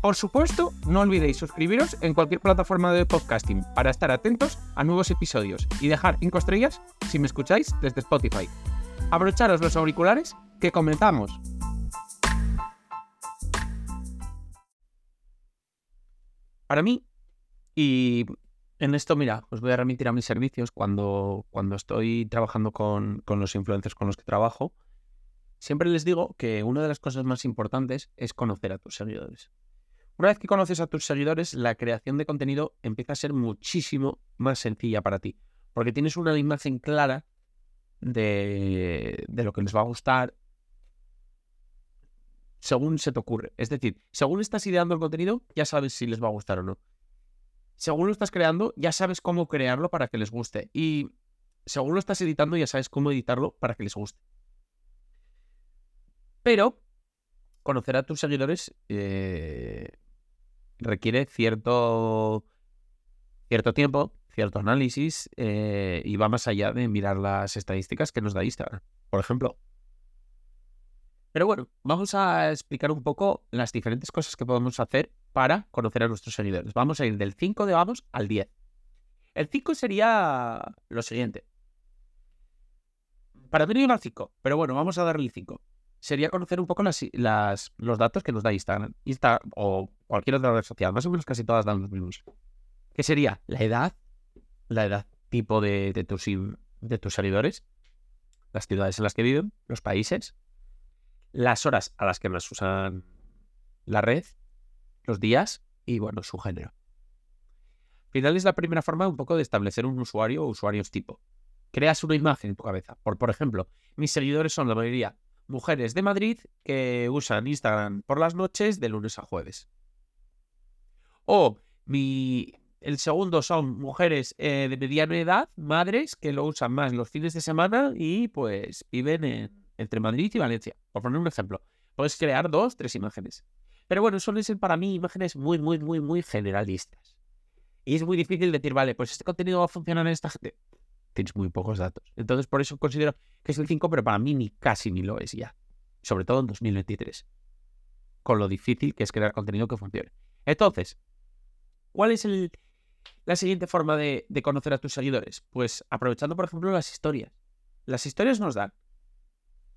Por supuesto, no olvidéis suscribiros en cualquier plataforma de podcasting para estar atentos a nuevos episodios y dejar 5 estrellas si me escucháis desde Spotify. Abrocharos los auriculares que comenzamos. Para mí, y en esto, mira, os voy a remitir a mis servicios cuando, cuando estoy trabajando con, con los influencers con los que trabajo. Siempre les digo que una de las cosas más importantes es conocer a tus seguidores. Una vez que conoces a tus seguidores, la creación de contenido empieza a ser muchísimo más sencilla para ti, porque tienes una imagen clara de, lo que les va a gustar según se te ocurre. Es decir, según estás ideando el contenido, ya sabes si les va a gustar o no. Según lo estás creando, ya sabes cómo crearlo para que les guste. Y según lo estás editando, ya sabes cómo editarlo para que les guste. Pero conocer a tus seguidores eh, requiere cierto, cierto tiempo, cierto análisis eh, y va más allá de mirar las estadísticas que nos da Instagram, por ejemplo. Pero bueno, vamos a explicar un poco las diferentes cosas que podemos hacer para conocer a nuestros seguidores. Vamos a ir del 5 de vamos al 10. El 5 sería lo siguiente. Para mí no al 5, pero bueno, vamos a darle el 5 sería conocer un poco las, los datos que nos da Instagram, Instagram o cualquier otra red social. Más o menos casi todas dan los mismos. ¿Qué sería? La edad, la edad tipo de, tus, de tus seguidores, las ciudades en las que viven, los países, las horas a las que más usan la red, los días y, bueno, su género. Al final es la primera forma un poco de establecer un usuario o usuarios tipo. Creas una imagen en tu cabeza. Por, por ejemplo, mis seguidores son la mayoría mujeres de Madrid que usan Instagram por las noches de lunes a jueves. O mi, el segundo son mujeres eh, de mediana edad, madres, que lo usan más los fines de semana y pues viven entre Madrid y Valencia. Por poner un ejemplo, puedes crear dos, tres imágenes. Pero bueno, suelen ser para mí imágenes muy, muy, muy, muy generalistas. Y es muy difícil decir, vale, pues este contenido va a funcionar en esta gente tienes muy pocos datos. Entonces, por eso considero que es el 5, pero para mí ni casi ni lo es ya. Sobre todo en 2023. Con lo difícil que es crear contenido que funcione. Entonces, ¿cuál es la siguiente forma de, de conocer a tus seguidores? Pues aprovechando, por ejemplo, las historias. Las historias nos dan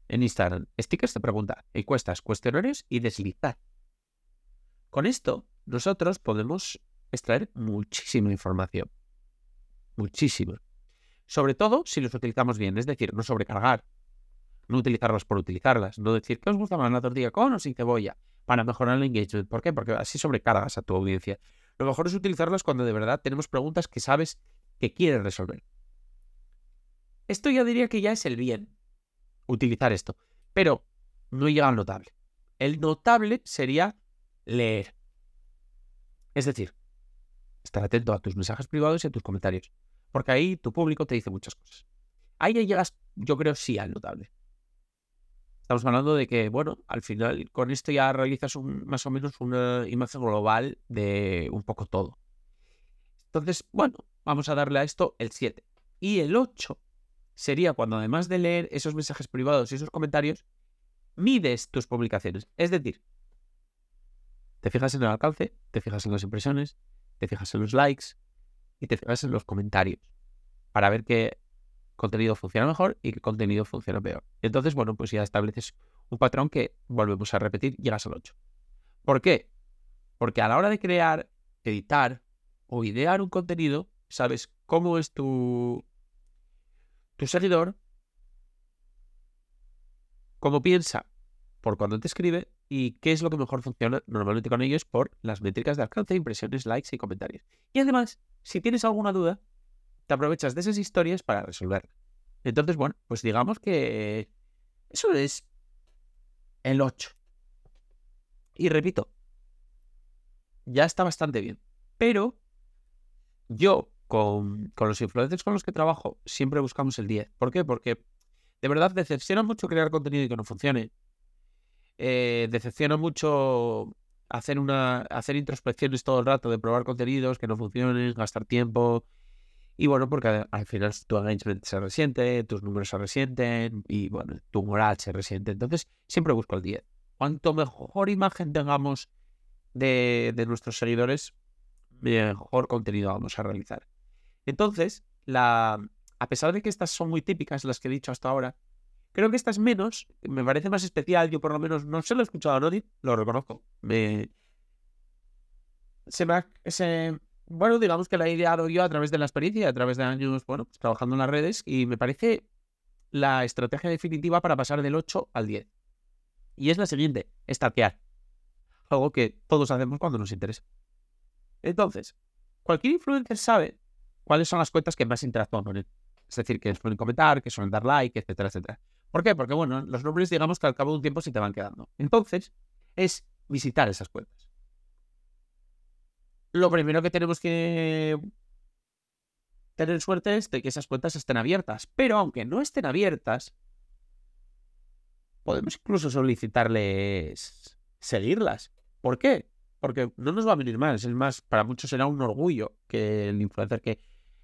en Instagram stickers de pregunta, encuestas, cuestionarios y deslizar. Con esto, nosotros podemos extraer muchísima información. Muchísima. Sobre todo si los utilizamos bien, es decir, no sobrecargar, no utilizarlas por utilizarlas, no decir que os gusta más la tortilla con o sin cebolla para mejorar el engagement. ¿Por qué? Porque así sobrecargas a tu audiencia. Lo mejor es utilizarlas cuando de verdad tenemos preguntas que sabes que quieres resolver. Esto ya diría que ya es el bien, utilizar esto, pero no llega al notable. El notable sería leer. Es decir, estar atento a tus mensajes privados y a tus comentarios porque ahí tu público te dice muchas cosas. Ahí ya llegas, yo creo, sí al notable. Estamos hablando de que, bueno, al final con esto ya realizas más o menos una imagen global de un poco todo. Entonces, bueno, vamos a darle a esto el 7. Y el 8 sería cuando además de leer esos mensajes privados y esos comentarios, mides tus publicaciones. Es decir, te fijas en el alcance, te fijas en las impresiones, te fijas en los likes, y te fijas en los comentarios para ver qué contenido funciona mejor y qué contenido funciona peor. Entonces, bueno, pues ya estableces un patrón que volvemos a repetir, llegas al 8. ¿Por qué? Porque a la hora de crear, editar o idear un contenido, sabes cómo es tu, tu seguidor cómo piensa por cuando te escribe y qué es lo que mejor funciona normalmente con ellos por las métricas de alcance, impresiones, likes y comentarios. Y además, si tienes alguna duda, te aprovechas de esas historias para resolverla. Entonces, bueno, pues digamos que eso es el 8. Y repito, ya está bastante bien. Pero yo, con, con, los influencers con los que trabajo, siempre buscamos el 10. ¿Por qué? Porque de verdad decepciona mucho crear contenido y que no funcione. Eh, decepciona mucho hacer una hacer introspecciones todo el rato de probar contenidos que no funcionen, gastar tiempo. Y bueno, porque al final tu engagement se resiente, tus números se resienten y bueno, tu moral se resiente. Entonces, siempre busco el 10. Cuanto mejor imagen tengamos de, de nuestros seguidores, mejor contenido vamos a realizar. Entonces, la, a pesar de que estas son muy típicas, las que he dicho hasta ahora, creo que estas menos, me parece más especial, yo por lo menos no se lo he escuchado a nadie, lo reconozco. Me... Se me se... Bueno, digamos que la he ideado yo a través de la experiencia, a través de años, bueno, pues, trabajando en las redes, y me parece la estrategia definitiva para pasar del 8 al 10. Y es la siguiente, stalkear. Algo que todos hacemos cuando nos interesa. Entonces, cualquier influencer sabe cuáles son las cuentas que más interactúan con él. Es decir, que suelen comentar, que suelen dar like, etcétera, etcétera. ¿Por qué? Porque, bueno, los nombres, digamos que al cabo de un tiempo se te van quedando. Entonces, es visitar esas cuentas. Lo primero que tenemos que tener suerte es de que esas cuentas estén abiertas. Pero aunque no estén abiertas, podemos incluso solicitarles seguirlas. ¿Por qué? porque no nos va a venir mal. Es más, para muchos será un orgullo que el influencer que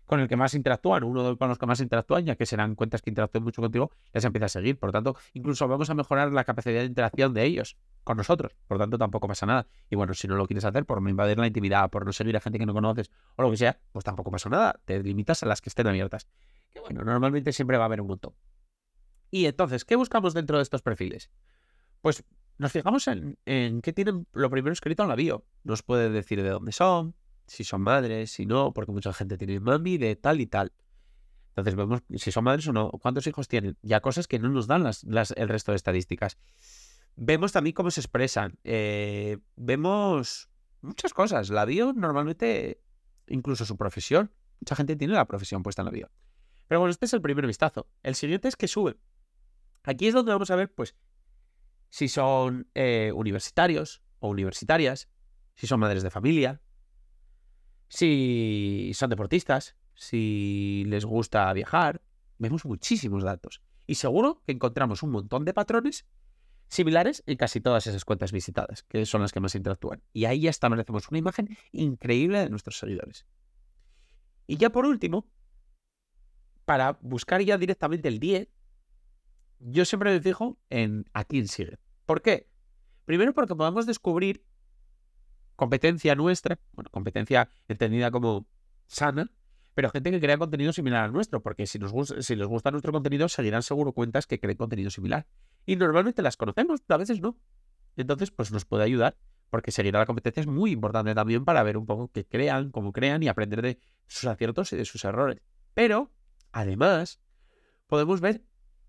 con el que más interactúan, uno con los que más interactúan, ya que serán cuentas que interactúen mucho contigo, les empieza a seguir. Por lo tanto, incluso vamos a mejorar la capacidad de interacción de ellos con nosotros. Por lo tanto, tampoco pasa nada. Y bueno, si no lo quieres hacer por no invadir la intimidad, por no seguir a gente que no conoces o lo que sea, pues tampoco pasa nada. Te limitas a las que estén abiertas. Que bueno, normalmente siempre va a haber un montón. Y entonces, ¿qué buscamos dentro de estos perfiles? Pues nos fijamos en, qué tienen lo primero escrito en la bio. Nos puede decir de dónde son, si son madres, si no, porque mucha gente tiene mami de tal y tal. Entonces vemos si son madres o no, cuántos hijos tienen. Ya cosas que no nos dan las, el resto de estadísticas. Vemos también cómo se expresan. Eh, vemos muchas cosas. La bio normalmente, incluso su profesión. Mucha gente tiene la profesión puesta en la bio. Pero bueno, este es el primer vistazo. El siguiente es que sube. Aquí es donde vamos a ver, pues, si son eh, universitarios o universitarias, si son madres de familia, si son deportistas, si les gusta viajar. Vemos muchísimos datos. Y seguro que encontramos un montón de patrones similares en casi todas esas cuentas visitadas, que son las que más interactúan. Y ahí ya establecemos una imagen increíble de nuestros seguidores. Y ya por último, para buscar ya directamente el 10, yo siempre me fijo en a quién sigue. ¿Por qué? Primero porque podemos descubrir competencia nuestra, bueno, competencia entendida como sana, pero gente que crea contenido similar al nuestro, porque si, nos gusta, si les gusta nuestro contenido, seguirán seguro cuentas que creen contenido similar. Y normalmente las conocemos, a veces no. Entonces, pues nos puede ayudar, porque seguir a la competencia es muy importante también para ver un poco qué crean, cómo crean y aprender de sus aciertos y de sus errores. Pero, además, podemos ver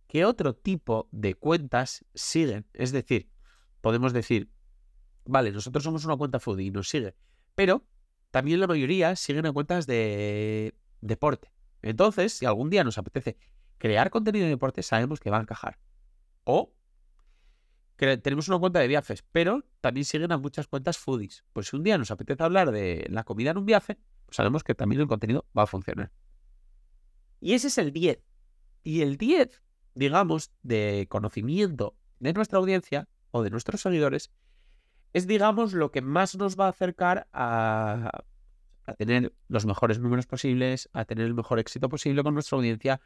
qué otro tipo de cuentas siguen. Es decir, podemos decir, vale, nosotros somos una cuenta foodie y nos sigue, pero también la mayoría siguen a cuentas de deporte. Entonces, si algún día nos apetece crear contenido de deporte, sabemos que va a encajar. O tenemos una cuenta de viajes, pero también siguen a muchas cuentas foodies. Pues si un día nos apetece hablar de la comida en un viaje, pues sabemos que también el contenido va a funcionar. Y ese es el 10. Y el 10 digamos, de conocimiento de nuestra audiencia o de nuestros seguidores, es, digamos, lo que más nos va a acercar a, tener los mejores números posibles, a tener el mejor éxito posible con nuestra audiencia,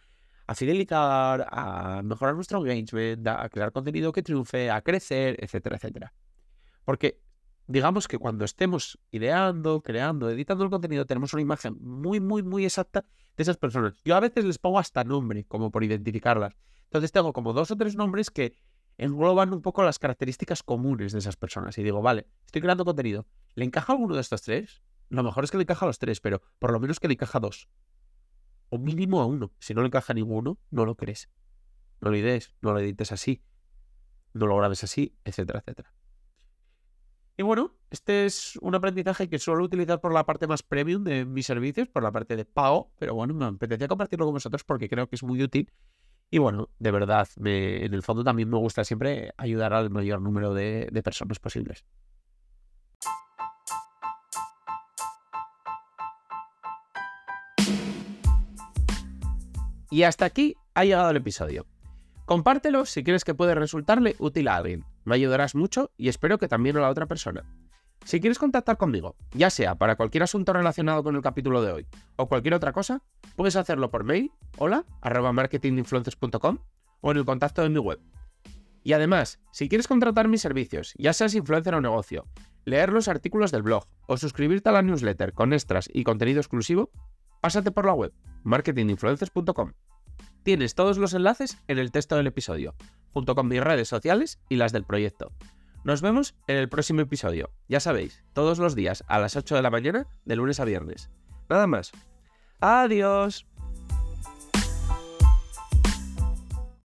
a fidelizar, a mejorar nuestro engagement, a crear contenido que triunfe, a crecer, etcétera, etcétera. Porque digamos que cuando estemos ideando, creando, editando el contenido, tenemos una imagen muy, muy, muy exacta de esas personas. Yo a veces les pongo hasta nombre, como por identificarlas. Entonces tengo como dos o tres nombres que engloban un poco las características comunes de esas personas. Y digo, vale, estoy creando contenido. ¿Le encaja alguno de estos tres? Lo mejor es que le encaja a los tres, pero por lo menos que le encaja a dos. O mínimo a uno. Si no le encaja a ninguno, no lo crees. No lo idees, no lo edites así. no lo grabes así, etcétera, etcétera. Y bueno, este es un aprendizaje que suelo utilizar por la parte más premium de mis servicios, por la parte de pago, pero bueno, me apetecía compartirlo con vosotros porque creo que es muy útil. Y bueno, de verdad, me, en el fondo también me gusta siempre ayudar al mayor número de, personas posibles. Y hasta aquí ha llegado el episodio. Compártelo si crees que puede resultarle útil a alguien. Me ayudarás mucho y espero que también a la otra persona. Si quieres contactar conmigo, ya sea para cualquier asunto relacionado con el capítulo de hoy o cualquier otra cosa, puedes hacerlo por mail, hola, arroba marketinginfluencers.com o en el contacto de mi web. Y además, si quieres contratar mis servicios, ya seas influencer o negocio, leer los artículos del blog o suscribirte a la newsletter con extras y contenido exclusivo, pásate por la web marketinginfluencers.com. Tienes todos los enlaces en el texto del episodio, junto con mis redes sociales y las del proyecto. Nos vemos en el próximo episodio. Ya sabéis, todos los días a las 8 de la mañana, de lunes a viernes. Nada más. Adiós.